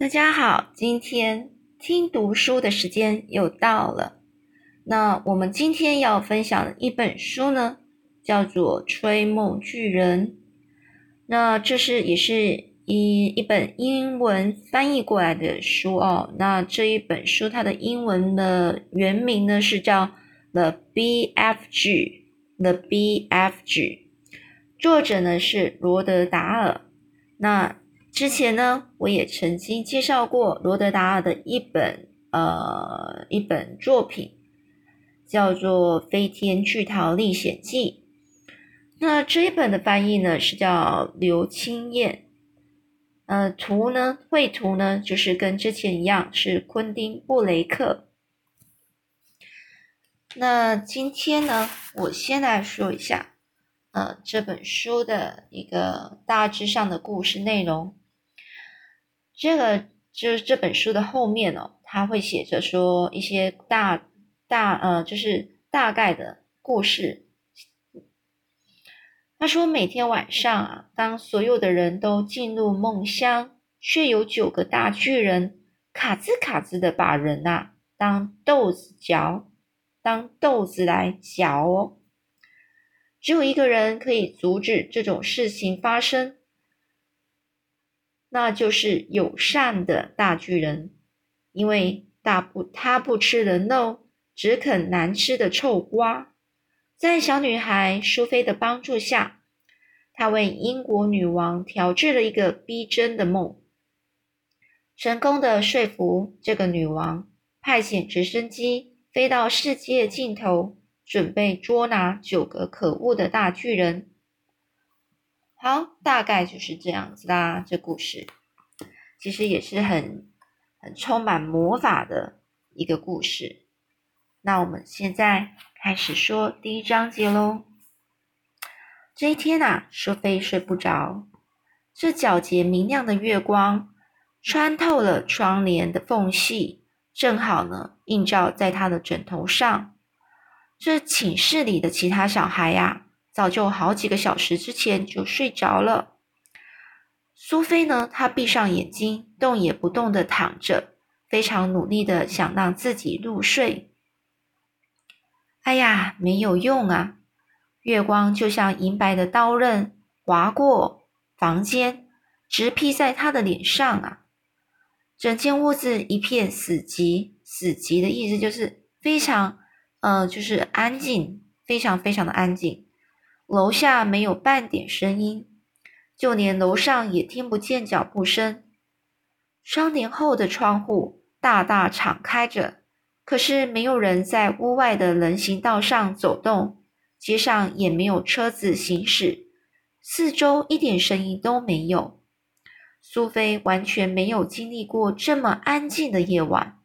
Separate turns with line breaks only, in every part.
大家好，今天听读书的时间又到了。那我们今天要分享的一本书呢，叫做《吹梦巨人》。那这是也是一一本英文翻译过来的书哦。那这一本书它的英文的原名呢是叫《The BFG》，The BFG。作者呢是罗德达尔。那之前呢，我也曾经介绍过罗德达尔的一本呃一本作品，叫做《飞天巨桃历险记》。那这一本的翻译呢是叫刘青燕，呃，图呢绘图呢就是跟之前一样是昆汀布雷克。那今天呢，我先来说一下呃这本书的一个大致上的故事内容。这个就是这本书的后面哦，他会写着说一些大大呃，就是大概的故事。他说每天晚上啊，当所有的人都进入梦乡，却有九个大巨人卡兹卡兹的把人呐当豆子嚼，当豆子来嚼哦。只有一个人可以阻止这种事情发生。那就是友善的大巨人，因为大不他不吃人肉，只啃难吃的臭瓜。在小女孩苏菲的帮助下，他为英国女王调制了一个逼真的梦，成功的说服这个女王派遣直升机飞到世界尽头，准备捉拿九个可恶的大巨人。好，大概就是这样子啦。这故事其实也是很很充满魔法的一个故事。那我们现在开始说第一章节喽。这一天啊，苏菲睡不着，这皎洁明亮的月光穿透了窗帘的缝隙，正好呢映照在她的枕头上。这寝室里的其他小孩呀。早就好几个小时之前就睡着了。苏菲呢？她闭上眼睛，动也不动的躺着，非常努力的想让自己入睡。哎呀，没有用啊！月光就像银白的刀刃，划过房间，直劈在她的脸上啊！整间屋子一片死寂，死寂的意思就是非常，呃，就是安静，非常非常的安静。楼下没有半点声音，就连楼上也听不见脚步声。窗帘后的窗户大大敞开着，可是没有人在屋外的人行道上走动，街上也没有车子行驶，四周一点声音都没有。苏菲完全没有经历过这么安静的夜晚。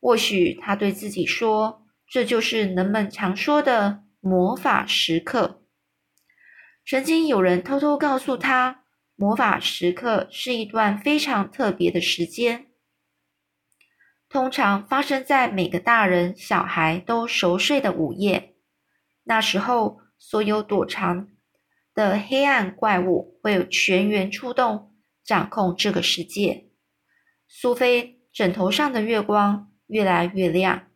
或许她对自己说：“这就是人们常说的魔法时刻。”曾经有人偷偷告诉他，魔法时刻是一段非常特别的时间，通常发生在每个大人小孩都熟睡的午夜。那时候，所有躲藏的黑暗怪物会全员出动，掌控这个世界。苏菲枕头上的月光越来越亮，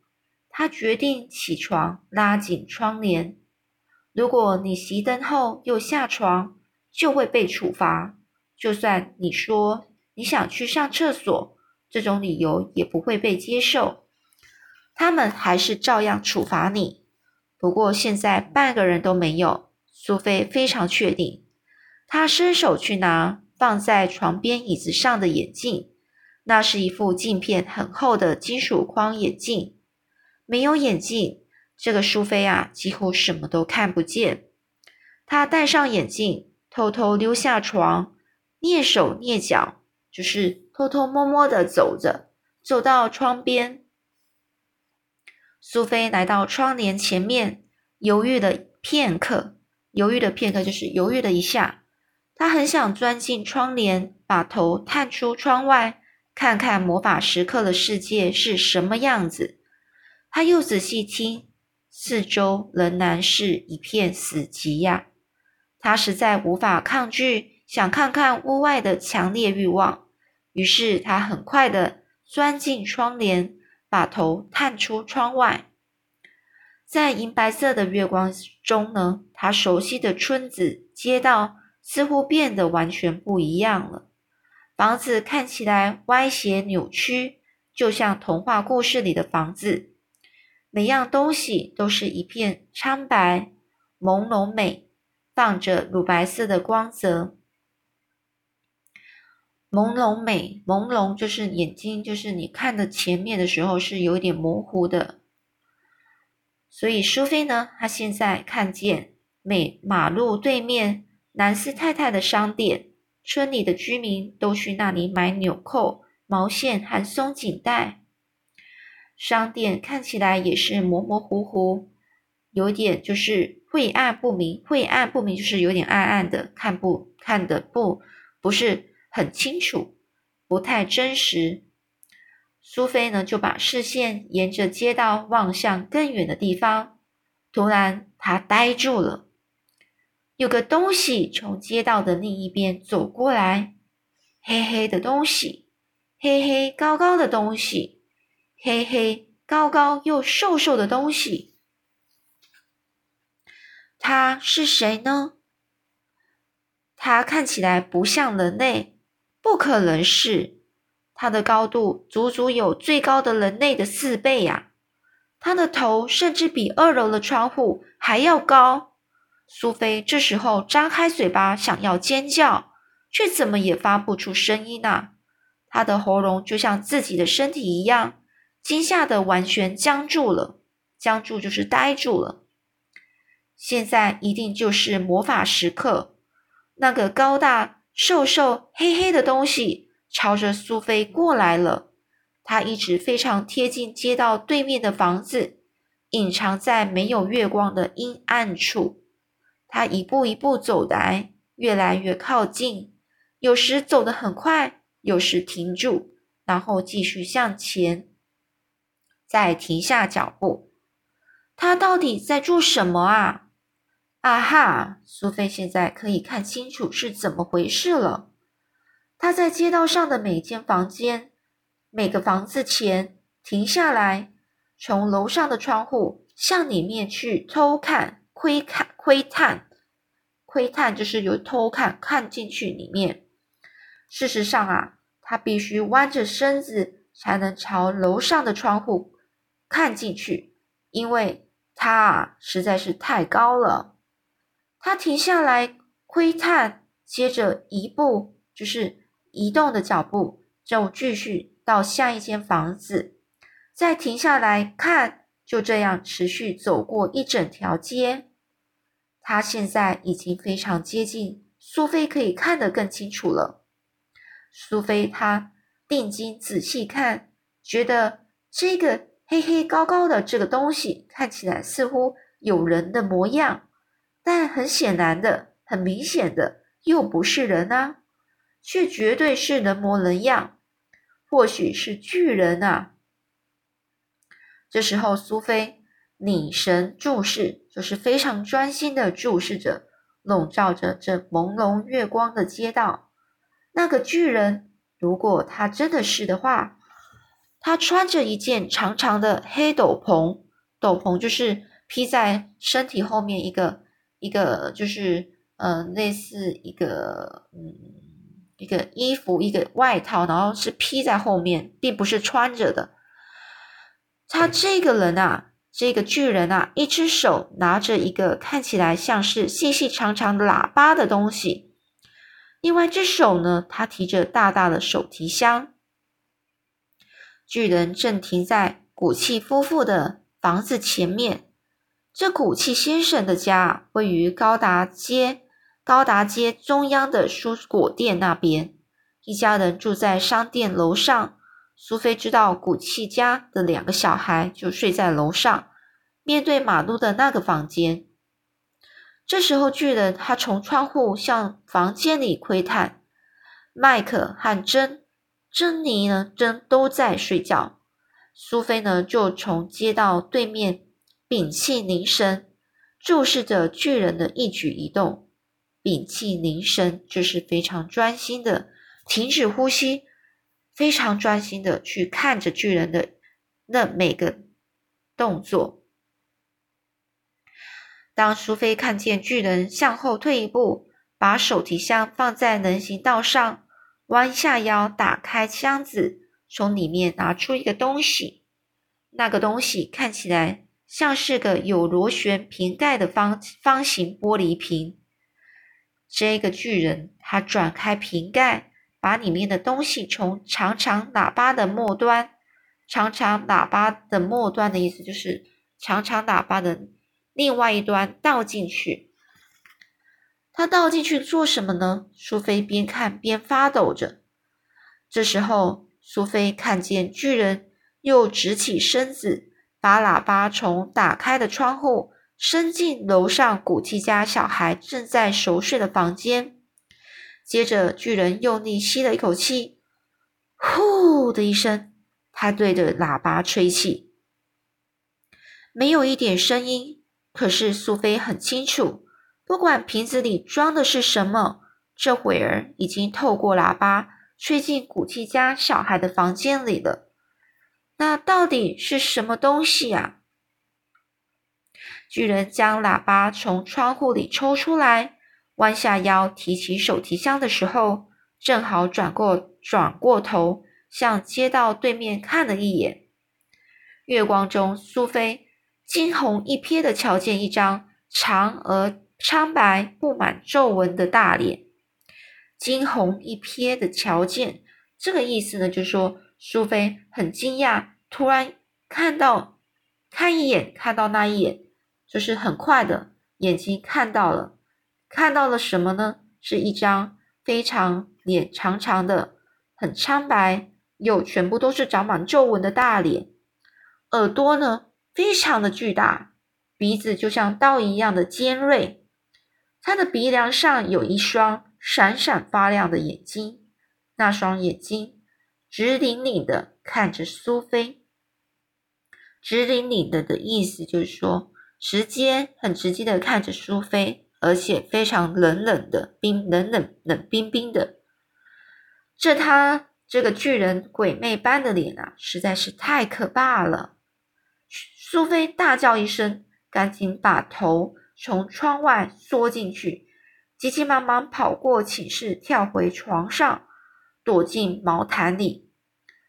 她决定起床，拉紧窗帘。如果你熄灯后又下床，就会被处罚。就算你说你想去上厕所，这种理由也不会被接受，他们还是照样处罚你。不过现在半个人都没有，苏菲非常确定。她伸手去拿放在床边椅子上的眼镜，那是一副镜片很厚的金属框眼镜。没有眼镜。这个苏菲啊，几乎什么都看不见。她戴上眼镜，偷偷溜下床，蹑手蹑脚，就是偷偷摸摸的走着，走到窗边。苏菲来到窗帘前面，犹豫了片刻，犹豫了片刻，就是犹豫了一下。她很想钻进窗帘，把头探出窗外，看看魔法时刻的世界是什么样子。她又仔细听。四周仍然是一片死寂呀，他实在无法抗拒想看看屋外的强烈欲望。于是他很快的钻进窗帘，把头探出窗外。在银白色的月光中呢，他熟悉的村子街道似乎变得完全不一样了。房子看起来歪斜扭曲，就像童话故事里的房子。每样东西都是一片苍白、朦胧美，放着乳白色的光泽。朦胧美，朦胧就是眼睛，就是你看的前面的时候是有点模糊的。所以苏菲呢，她现在看见美马路对面南斯太太的商店，村里的居民都去那里买纽扣、毛线和松紧带。商店看起来也是模模糊糊，有点就是晦暗不明。晦暗不明就是有点暗暗的，看不看的不不是很清楚，不太真实。苏菲呢，就把视线沿着街道望向更远的地方。突然，她呆住了。有个东西从街道的另一边走过来，黑黑的东西，黑黑高高的东西，黑黑高高又瘦瘦的东西。他是谁呢？他看起来不像人类，不可能是。它的高度足足有最高的人类的四倍呀！它的头甚至比二楼的窗户还要高。苏菲这时候张开嘴巴想要尖叫，却怎么也发不出声音呐。她的喉咙就像自己的身体一样，惊吓的完全僵住了。僵住就是呆住了。现在一定就是魔法时刻。那个高大、瘦瘦、黑黑的东西。朝着苏菲过来了，他一直非常贴近街道对面的房子，隐藏在没有月光的阴暗处。他一步一步走来，越来越靠近，有时走得很快，有时停住，然后继续向前，再停下脚步。他到底在做什么啊？啊哈！苏菲现在可以看清楚是怎么回事了。他在街道上的每间房间、每个房子前停下来，从楼上的窗户向里面去偷看、窥看、窥探、窥探，就是有偷看看进去里面。事实上啊，他必须弯着身子才能朝楼上的窗户看进去，因为他啊实在是太高了。他停下来窥探，接着一步就是。移动的脚步，就继续到下一间房子，再停下来看，就这样持续走过一整条街。他现在已经非常接近，苏菲可以看得更清楚了。苏菲她定睛仔细看，觉得这个黑黑高高的这个东西看起来似乎有人的模样，但很显然的、很明显的又不是人啊。却绝对是人模人样，或许是巨人啊！这时候，苏菲凝神注视，就是非常专心的注视着笼罩着这朦胧月光的街道。那个巨人，如果他真的是的话，他穿着一件长长的黑斗篷，斗篷就是披在身体后面一个一个，就是嗯，类似一个嗯。一个衣服，一个外套，然后是披在后面，并不是穿着的。他这个人啊，这个巨人啊，一只手拿着一个看起来像是细细长长的喇叭的东西，另外一只手呢，他提着大大的手提箱。巨人正停在古气夫妇的房子前面。这古气先生的家位于高达街。高达街中央的蔬果店那边，一家人住在商店楼上。苏菲知道古气家的两个小孩就睡在楼上，面对马路的那个房间。这时候，巨人他从窗户向房间里窥探。麦克和珍珍妮呢，珍都在睡觉。苏菲呢，就从街道对面屏气凝神，注视着巨人的一举一动。屏气凝神，就是非常专心的，停止呼吸，非常专心的去看着巨人的那每个动作。当苏菲看见巨人向后退一步，把手提箱放在人行道上，弯下腰打开箱子，从里面拿出一个东西。那个东西看起来像是个有螺旋瓶盖的方方形玻璃瓶。这个巨人他转开瓶盖。把里面的东西从长长喇叭的末端，长长喇叭的末端的意思就是长长喇叭的另外一端倒进去。他倒进去做什么呢？苏菲边看边发抖着。这时候，苏菲看见巨人又直起身子，把喇叭从打开的窗户伸进楼上古蒂家小孩正在熟睡的房间。接着，巨人用力吸了一口气，呼的一声，他对着喇叭吹气，没有一点声音。可是苏菲很清楚，不管瓶子里装的是什么，这会儿已经透过喇叭吹进古蒂家小孩的房间里了。那到底是什么东西呀？巨人将喇叭从窗户里抽出来。弯下腰提起手提箱的时候，正好转过转过头向街道对面看了一眼。月光中，苏菲惊鸿一瞥的瞧见一张长而苍白、布满皱纹的大脸。惊鸿一瞥的瞧见，这个意思呢，就是说苏菲很惊讶，突然看到看一眼，看到那一眼，就是很快的眼睛看到了。看到了什么呢？是一张非常脸长长的、很苍白又全部都是长满皱纹的大脸，耳朵呢非常的巨大，鼻子就像刀一样的尖锐，他的鼻梁上有一双闪闪发亮的眼睛，那双眼睛直挺挺的看着苏菲，直挺挺的的意思就是说，直接很直接的看着苏菲。而且非常冷冷的冰，冷冷冷冰冰的。这他这个巨人鬼魅般的脸啊，实在是太可怕了。苏菲大叫一声，赶紧把头从窗外缩进去，急急忙忙跑过寝室，跳回床上，躲进毛毯里。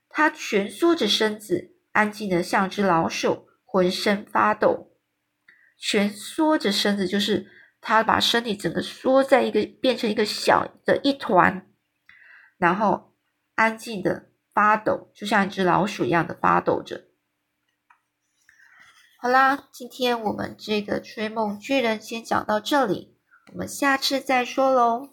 他蜷缩着身子，安静的像只老鼠，浑身发抖。蜷缩着身子就是。他把身体整个缩在一个，变成一个小的一团，然后安静的发抖，就像一只老鼠一样的发抖着。好啦，今天我们这个追梦巨人先讲到这里，我们下次再说喽。